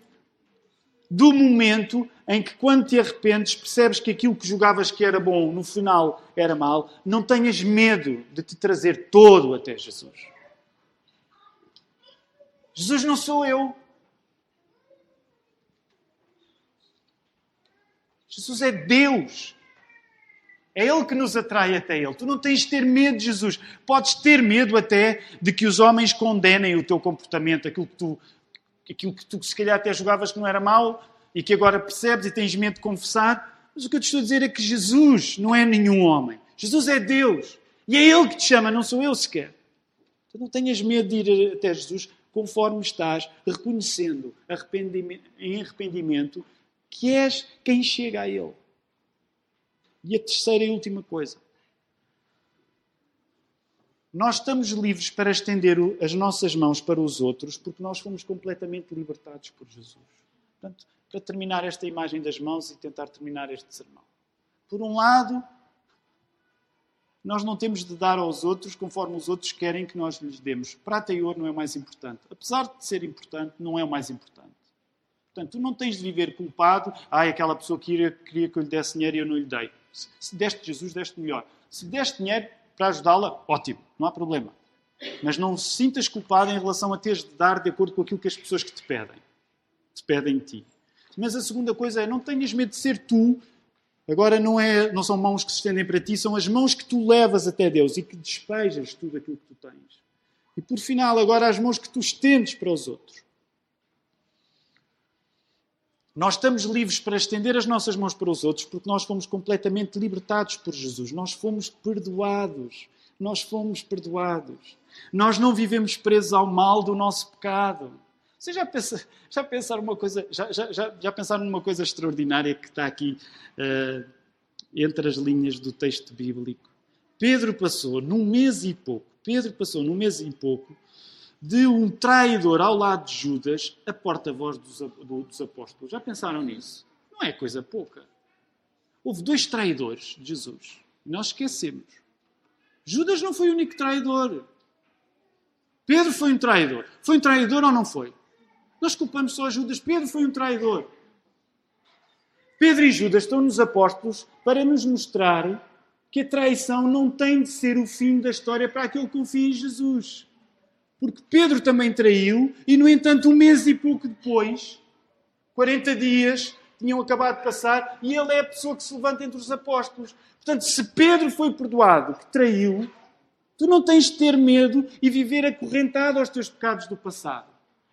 do momento em que, quando te arrependes, percebes que aquilo que julgavas que era bom, no final era mal, não tenhas medo de te trazer todo até Jesus. Jesus não sou eu. Jesus é Deus. É Ele que nos atrai até Ele. Tu não tens de ter medo de Jesus. Podes ter medo até de que os homens condenem o teu comportamento, aquilo que tu aquilo que tu se calhar até julgavas que não era mau e que agora percebes e tens medo de confessar. Mas o que eu te estou a dizer é que Jesus não é nenhum homem. Jesus é Deus. E é Ele que te chama, não sou eu sequer. Então não tenhas medo de ir até Jesus conforme estás reconhecendo em arrependimento que és quem chega a Ele. E a terceira e última coisa. Nós estamos livres para estender as nossas mãos para os outros porque nós fomos completamente libertados por Jesus. Portanto, para terminar esta imagem das mãos e tentar terminar este sermão. Por um lado, nós não temos de dar aos outros conforme os outros querem que nós lhes demos. Prata e ouro não é o mais importante. Apesar de ser importante, não é o mais importante. Portanto, tu não tens de viver culpado. Ai, aquela pessoa que queria que eu lhe desse dinheiro e eu não lhe dei. Se deste Jesus, deste melhor. Se deste dinheiro, para ajudá-la, ótimo, não há problema. Mas não se sintas culpado em relação a teres de dar de acordo com aquilo que as pessoas que te pedem, te pedem de ti. Mas a segunda coisa é, não tenhas medo de ser tu. Agora não, é, não são mãos que se estendem para ti, são as mãos que tu levas até Deus e que despejas tudo aquilo que tu tens. E por final, agora as mãos que tu estendes para os outros. Nós estamos livres para estender as nossas mãos para os outros porque nós fomos completamente libertados por Jesus. Nós fomos perdoados. Nós fomos perdoados. Nós não vivemos presos ao mal do nosso pecado. Você já, já pensaram uma coisa, já, já, já pensaram numa coisa extraordinária que está aqui uh, entre as linhas do texto bíblico? Pedro passou num mês e pouco, Pedro passou num mês e pouco de um traidor ao lado de Judas a porta-voz dos, apóstolos. Já pensaram nisso? Não é coisa pouca. Houve dois traidores de Jesus. Nós esquecemos. Judas não foi o único traidor. Pedro foi um traidor. Foi um traidor ou não foi? Nós culpamos só Judas. Pedro foi um traidor. Pedro e Judas estão nos apóstolos para nos mostrar que a traição não tem de ser o fim da história para aquele que confia em Jesus. Porque Pedro também traiu e, no entanto, um mês e pouco depois, 40 dias, tinham acabado de passar e ele é a pessoa que se levanta entre os apóstolos. Portanto, se Pedro foi perdoado, que traiu, tu não tens de ter medo e viver acorrentado aos teus pecados do passado.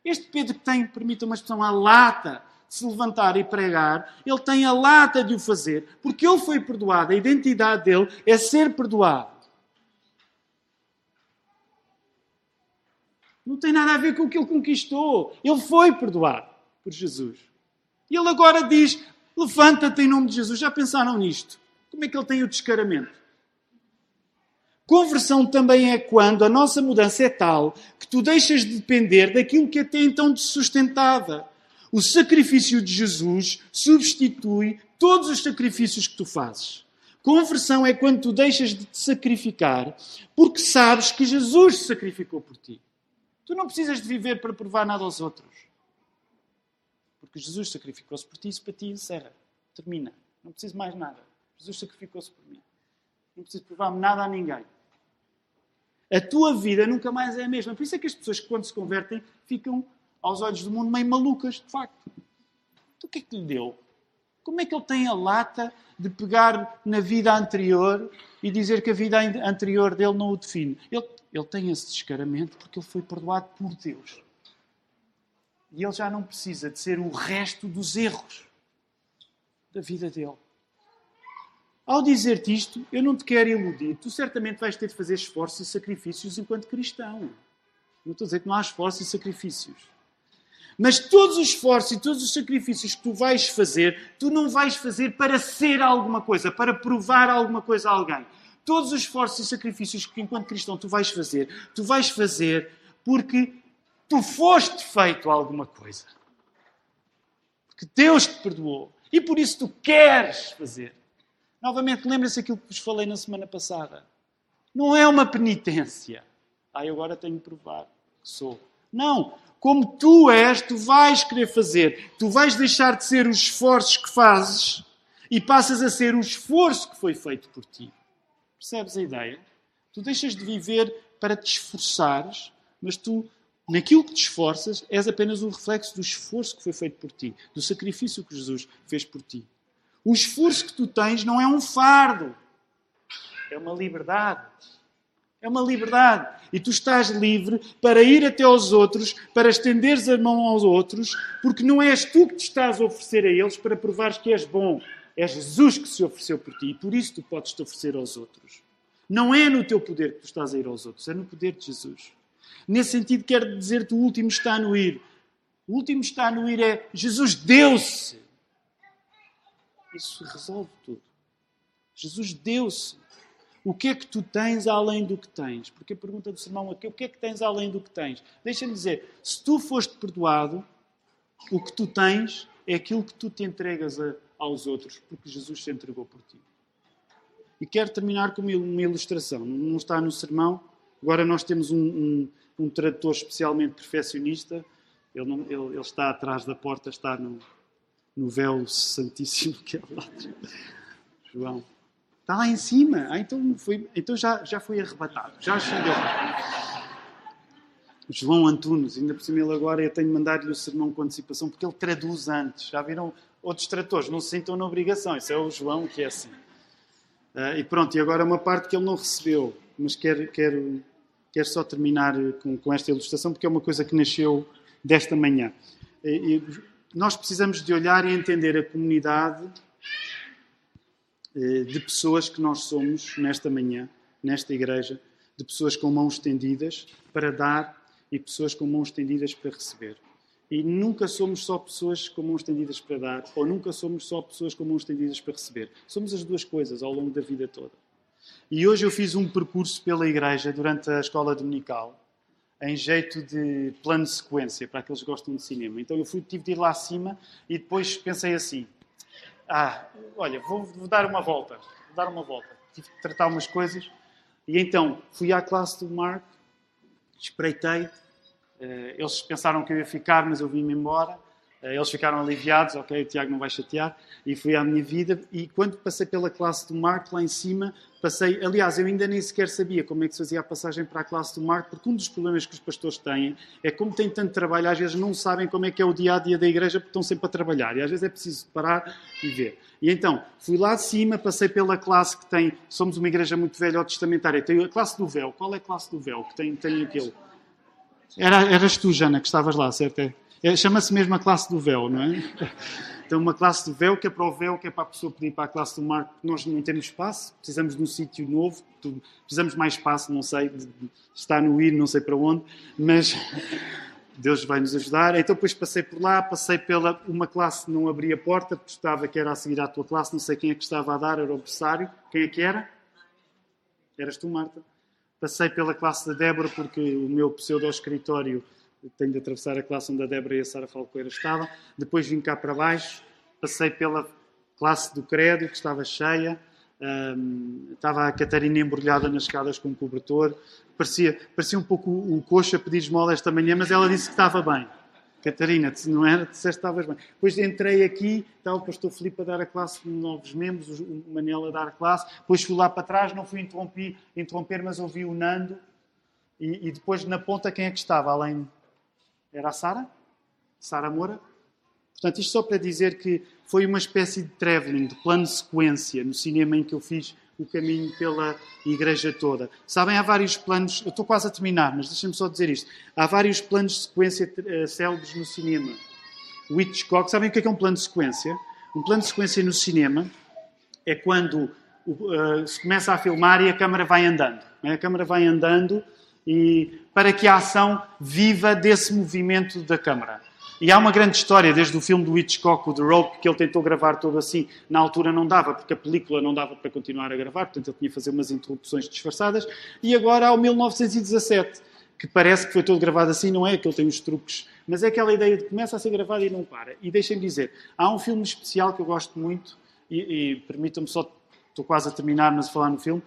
Este Pedro que tem, permita uma expressão, a lata se levantar e pregar, ele tem a lata de o fazer, porque ele foi perdoado, a identidade dele é ser perdoado. Não tem nada a ver com o que ele conquistou. Ele foi perdoado por Jesus. E ele agora diz: levanta-te em nome de Jesus. Já pensaram nisto? Como é que ele tem o descaramento? Conversão também é quando a nossa mudança é tal que tu deixas de depender daquilo que até então te sustentava. O sacrifício de Jesus substitui todos os sacrifícios que tu fazes. Conversão é quando tu deixas de te sacrificar porque sabes que Jesus se sacrificou por ti. Tu não precisas de viver para provar nada aos outros. Porque Jesus sacrificou-se por ti, isso para ti encerra. Termina. Não preciso mais nada. Jesus sacrificou-se por mim. Não preciso provar nada a ninguém. A tua vida nunca mais é a mesma. Por isso é que as pessoas que quando se convertem ficam aos olhos do mundo, meio malucas, de facto. Então o que é que lhe deu? Como é que ele tem a lata de pegar na vida anterior e dizer que a vida anterior dele não o define? Ele, ele tem esse descaramento porque ele foi perdoado por Deus. E ele já não precisa de ser o resto dos erros da vida dele. Ao dizer-te isto, eu não te quero iludir. Tu certamente vais ter de fazer esforços e sacrifícios enquanto cristão. Não estou a dizer que não há esforços e sacrifícios. Mas todos os esforços e todos os sacrifícios que tu vais fazer, tu não vais fazer para ser alguma coisa, para provar alguma coisa a alguém. Todos os esforços e sacrifícios que, enquanto cristão, tu vais fazer, tu vais fazer porque tu foste feito alguma coisa. Porque Deus te perdoou. E por isso tu queres fazer. Novamente, lembra-se aquilo que vos falei na semana passada. Não é uma penitência. Ah, eu agora tenho que provar que sou. Não como tu és, tu vais querer fazer. Tu vais deixar de ser os esforços que fazes e passas a ser o esforço que foi feito por ti. Percebes a ideia? Tu deixas de viver para te esforçares, mas tu, naquilo que te esforças, és apenas o reflexo do esforço que foi feito por ti, do sacrifício que Jesus fez por ti. O esforço que tu tens não é um fardo, é uma liberdade. É uma liberdade. E tu estás livre para ir até aos outros, para estenderes a mão aos outros, porque não és tu que te estás a oferecer a eles para provares que és bom. É Jesus que se ofereceu por ti e por isso tu podes te oferecer aos outros. Não é no teu poder que tu estás a ir aos outros, é no poder de Jesus. Nesse sentido, quero dizer que o último está no ir. O último está no ir é Jesus deu-se. Isso resolve tudo. Jesus deu-se. O que é que tu tens além do que tens? Porque a pergunta do sermão aqui, o que é que tens além do que tens? Deixa-me dizer, se tu foste perdoado, o que tu tens é aquilo que tu te entregas a, aos outros, porque Jesus se entregou por ti. E quero terminar com uma ilustração. Não está no sermão. Agora nós temos um, um, um tradutor especialmente perfeccionista. Ele, não, ele, ele, está atrás da porta, está no, no véu santíssimo que é lá. João. Está lá em cima. Ah, então então já, já arrebatado. Já chegou. João Antunes, ainda por cima ele agora, eu tenho de mandar-lhe o sermão com antecipação, porque ele traduz antes. Já viram outros tratores? Não se sentam na obrigação. Isso é o João que é assim. Uh, e pronto, e agora uma parte que ele não recebeu, mas quero, quero, quero só terminar com, com esta ilustração, porque é uma coisa que nasceu desta manhã. E, e nós precisamos de olhar e entender a comunidade eh, de pessoas que nós somos nesta manhã, nesta igreja, de pessoas com mãos estendidas para dar e pessoas com mãos estendidas para receber. E nunca somos só pessoas com mãos estendidas para dar, ou nunca somos só pessoas com mãos estendidas para receber. Somos as duas coisas ao longo da vida toda. E hoje eu fiz um percurso pela igreja durante a escola dominical, em jeito de plano de sequência, para aqueles que gostam de cinema. Então eu fui, tive de ir lá acima e depois pensei assim: ah, olha, vou, vou dar uma volta, vou dar uma volta. Tive de tratar umas coisas. E então fui à classe do Mark, espreitei, eh, eles pensaram que eu ia ficar, mas eu vim-me embora. Eh, eles ficaram aliviados, ok, o Tiago não vai chatear, e fui à minha vida. E quando passei pela classe do Marco, lá em cima, passei. Aliás, eu ainda nem sequer sabia como é que se fazia a passagem para a classe do Marco, porque um dos problemas que os pastores têm é como têm tanto trabalho, às vezes não sabem como é que é o dia a dia da igreja, porque estão sempre a trabalhar. E às vezes é preciso parar e ver. E então, fui lá de cima, passei pela classe que tem. Somos uma igreja muito velha ou testamentária. Tem a classe do véu. Qual é a classe do véu? Que tem, tem aquele. Era, eras tu, Jana, que estavas lá, certo? É, é, Chama-se mesmo a classe do véu, não é? Então, uma classe do véu, que é para o véu, que é para a pessoa pedir para a classe do mar, nós não temos espaço, precisamos de um sítio novo, precisamos de mais espaço, não sei, está no ir, não sei para onde, mas Deus vai nos ajudar. Então, depois passei por lá, passei pela uma classe, não abri a porta, porque estava que era a seguir à tua classe, não sei quem é que estava a dar, era o berçário. Quem é que era? Eras tu, Marta? Passei pela classe da Débora, porque o meu pseudo-escritório tenho de atravessar a classe onde a Débora e a Sara Falcoeira estavam. Depois vim cá para baixo, passei pela classe do Credo, que estava cheia. Um, estava a Catarina embrulhada nas escadas com um cobertor. Parecia, parecia um pouco o, o coxo a pedir esmola esta manhã, mas ela disse que estava bem. Catarina, não era? Disseste que estavas bem. Depois entrei aqui, estava o pastor Filipe a dar a classe de novos membros, o Manel a dar a classe. Depois fui lá para trás, não fui interromper, interromper mas ouvi o Nando. E, e, depois na ponta quem é que estava? Além. Era a Sara? Sara Moura? Portanto, isto só para dizer que foi uma espécie de travelling, de plano sequência, no cinema em que eu fiz o caminho pela igreja toda. Sabem, há vários planos, eu estou quase a terminar, mas deixem-me só dizer isto. Há vários planos de sequência uh, célebres no cinema. O Hitchcock, sabem o que é, que é um plano de sequência? Um plano de sequência no cinema é quando uh, se começa a filmar e a câmara vai andando. É? A câmara vai andando e para que a ação viva desse movimento da câmara. E há uma grande história, desde o filme do Hitchcock, o The Rope, que ele tentou gravar todo assim. Na altura não dava, porque a película não dava para continuar a gravar, portanto ele tinha que fazer umas interrupções disfarçadas. E agora há o 1917, que parece que foi todo gravado assim, não é? Que ele tem os truques. Mas é aquela ideia de que começa a ser gravado e não para. E deixem-me dizer, há um filme especial que eu gosto muito, e, e permitam-me só, estou quase a terminar, mas falar no filme,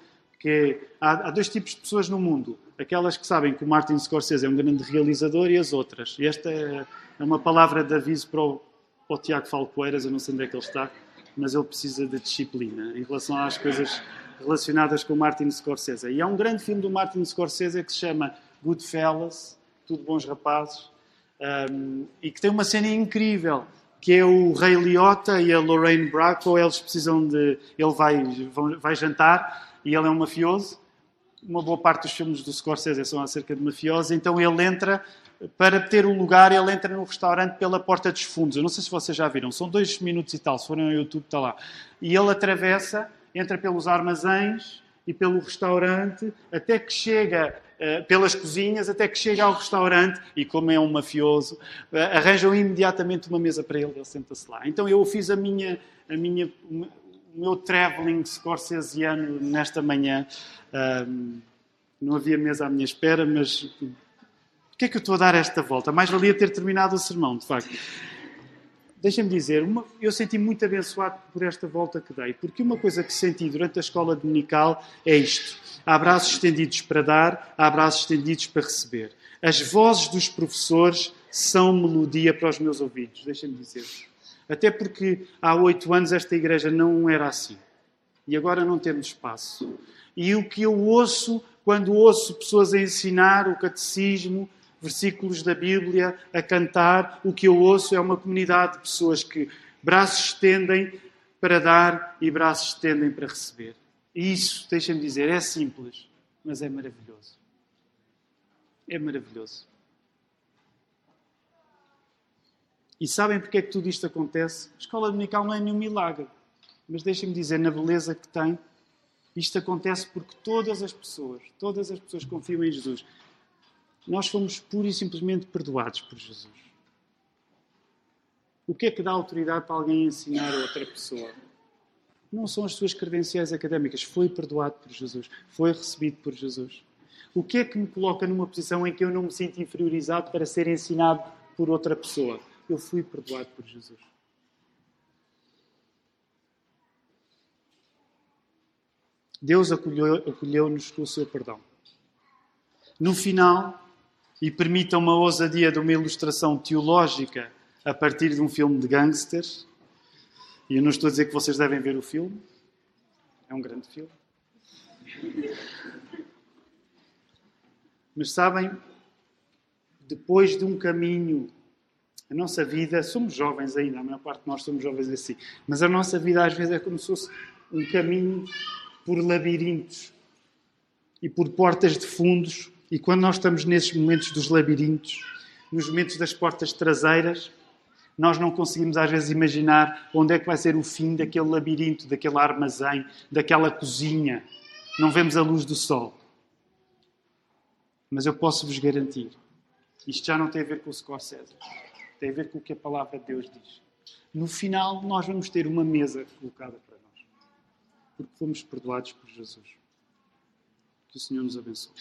que é, há, há dois tipos de pessoas no mundo. Aquelas que sabem que o Martin Scorsese é um grande realizador e as outras. E esta é é uma palavra de aviso para o, para o Tiago Falcoeiras, eu não sei onde é que ele está, mas ele precisa de disciplina em relação às coisas relacionadas com o Martin Scorsese. E há um grande filme do Martin Scorsese que se chama Goodfellas, Tudo Bons Rapazes, um, e que tem uma cena incrível, que é o Ray Liotta e a Lorraine Bracco, eles precisam de... Ele vai, vai jantar e ele é um mafioso, uma boa parte dos filmes do Scorsese são acerca de mafiosos, então ele entra para ter um lugar, ele entra no restaurante pela porta dos fundos. Eu não sei se vocês já viram, são dois minutos e tal, se forem ao YouTube está lá. E ele atravessa, entra pelos armazéns e pelo restaurante, até que chega uh, pelas cozinhas, até que chega ao restaurante e, como é um mafioso, uh, arranjam imediatamente uma mesa para ele, ele senta-se lá. Então eu fiz a minha, a minha, o meu travelling scorsesiano nesta manhã. Um, não havia mesa à minha espera, mas Porquê é que eu estou a dar esta volta? Mais valia ter terminado o sermão, de facto. Deixem-me dizer, uma, eu senti muito abençoado por esta volta que dei, porque uma coisa que senti durante a escola dominical é isto: há braços estendidos para dar, há braços estendidos para receber. As vozes dos professores são melodia para os meus ouvidos, deixem-me dizer-vos. Até porque há oito anos esta igreja não era assim. E agora não temos espaço. E o que eu ouço quando ouço pessoas a ensinar o catecismo, versículos da Bíblia a cantar, o que eu ouço é uma comunidade de pessoas que braços estendem para dar e braços estendem para receber. E isso, deixem-me dizer, é simples, mas é maravilhoso. É maravilhoso. E sabem porque é que tudo isto acontece? A escola dominical não é nenhum milagre. Mas deixem-me dizer, na beleza que tem, Isto acontece porque todas as pessoas, todas as pessoas confiam em Jesus. Nós fomos pura e simplesmente perdoados por Jesus. O que é que dá autoridade para alguém ensinar a outra pessoa? Não são as suas credenciais académicas. Foi perdoado por Jesus. Foi recebido por Jesus. O que é que me coloca numa posição em que eu não me sinto inferiorizado para ser ensinado por outra pessoa? Eu fui perdoado por Jesus. Deus acolheu-nos acolheu com o seu perdão. No final, e permita uma ousadia de uma ilustração teológica a partir de um filme de gangsters, e eu não estou a dizer que vocês devem ver o filme, é um grande filme. Mas sabem, depois de um caminho, a nossa vida, somos jovens ainda, a maior parte de nós somos jovens assim, mas a nossa vida às vezes é como se fosse um caminho por labirintos e por portas de fundos. E quando nós estamos nesses momentos dos labirintos, nos momentos das portas traseiras, nós não conseguimos às vezes imaginar onde é que vai ser o fim daquele labirinto, daquele armazém, daquela cozinha. Não vemos a luz do sol. Mas eu posso vos garantir, isto já não tem a ver com o Scorsese, tem a ver com o que a palavra de Deus diz. No final, nós vamos ter uma mesa colocada para porque fomos perdoados por Jesus. Que o Senhor nos abençoe.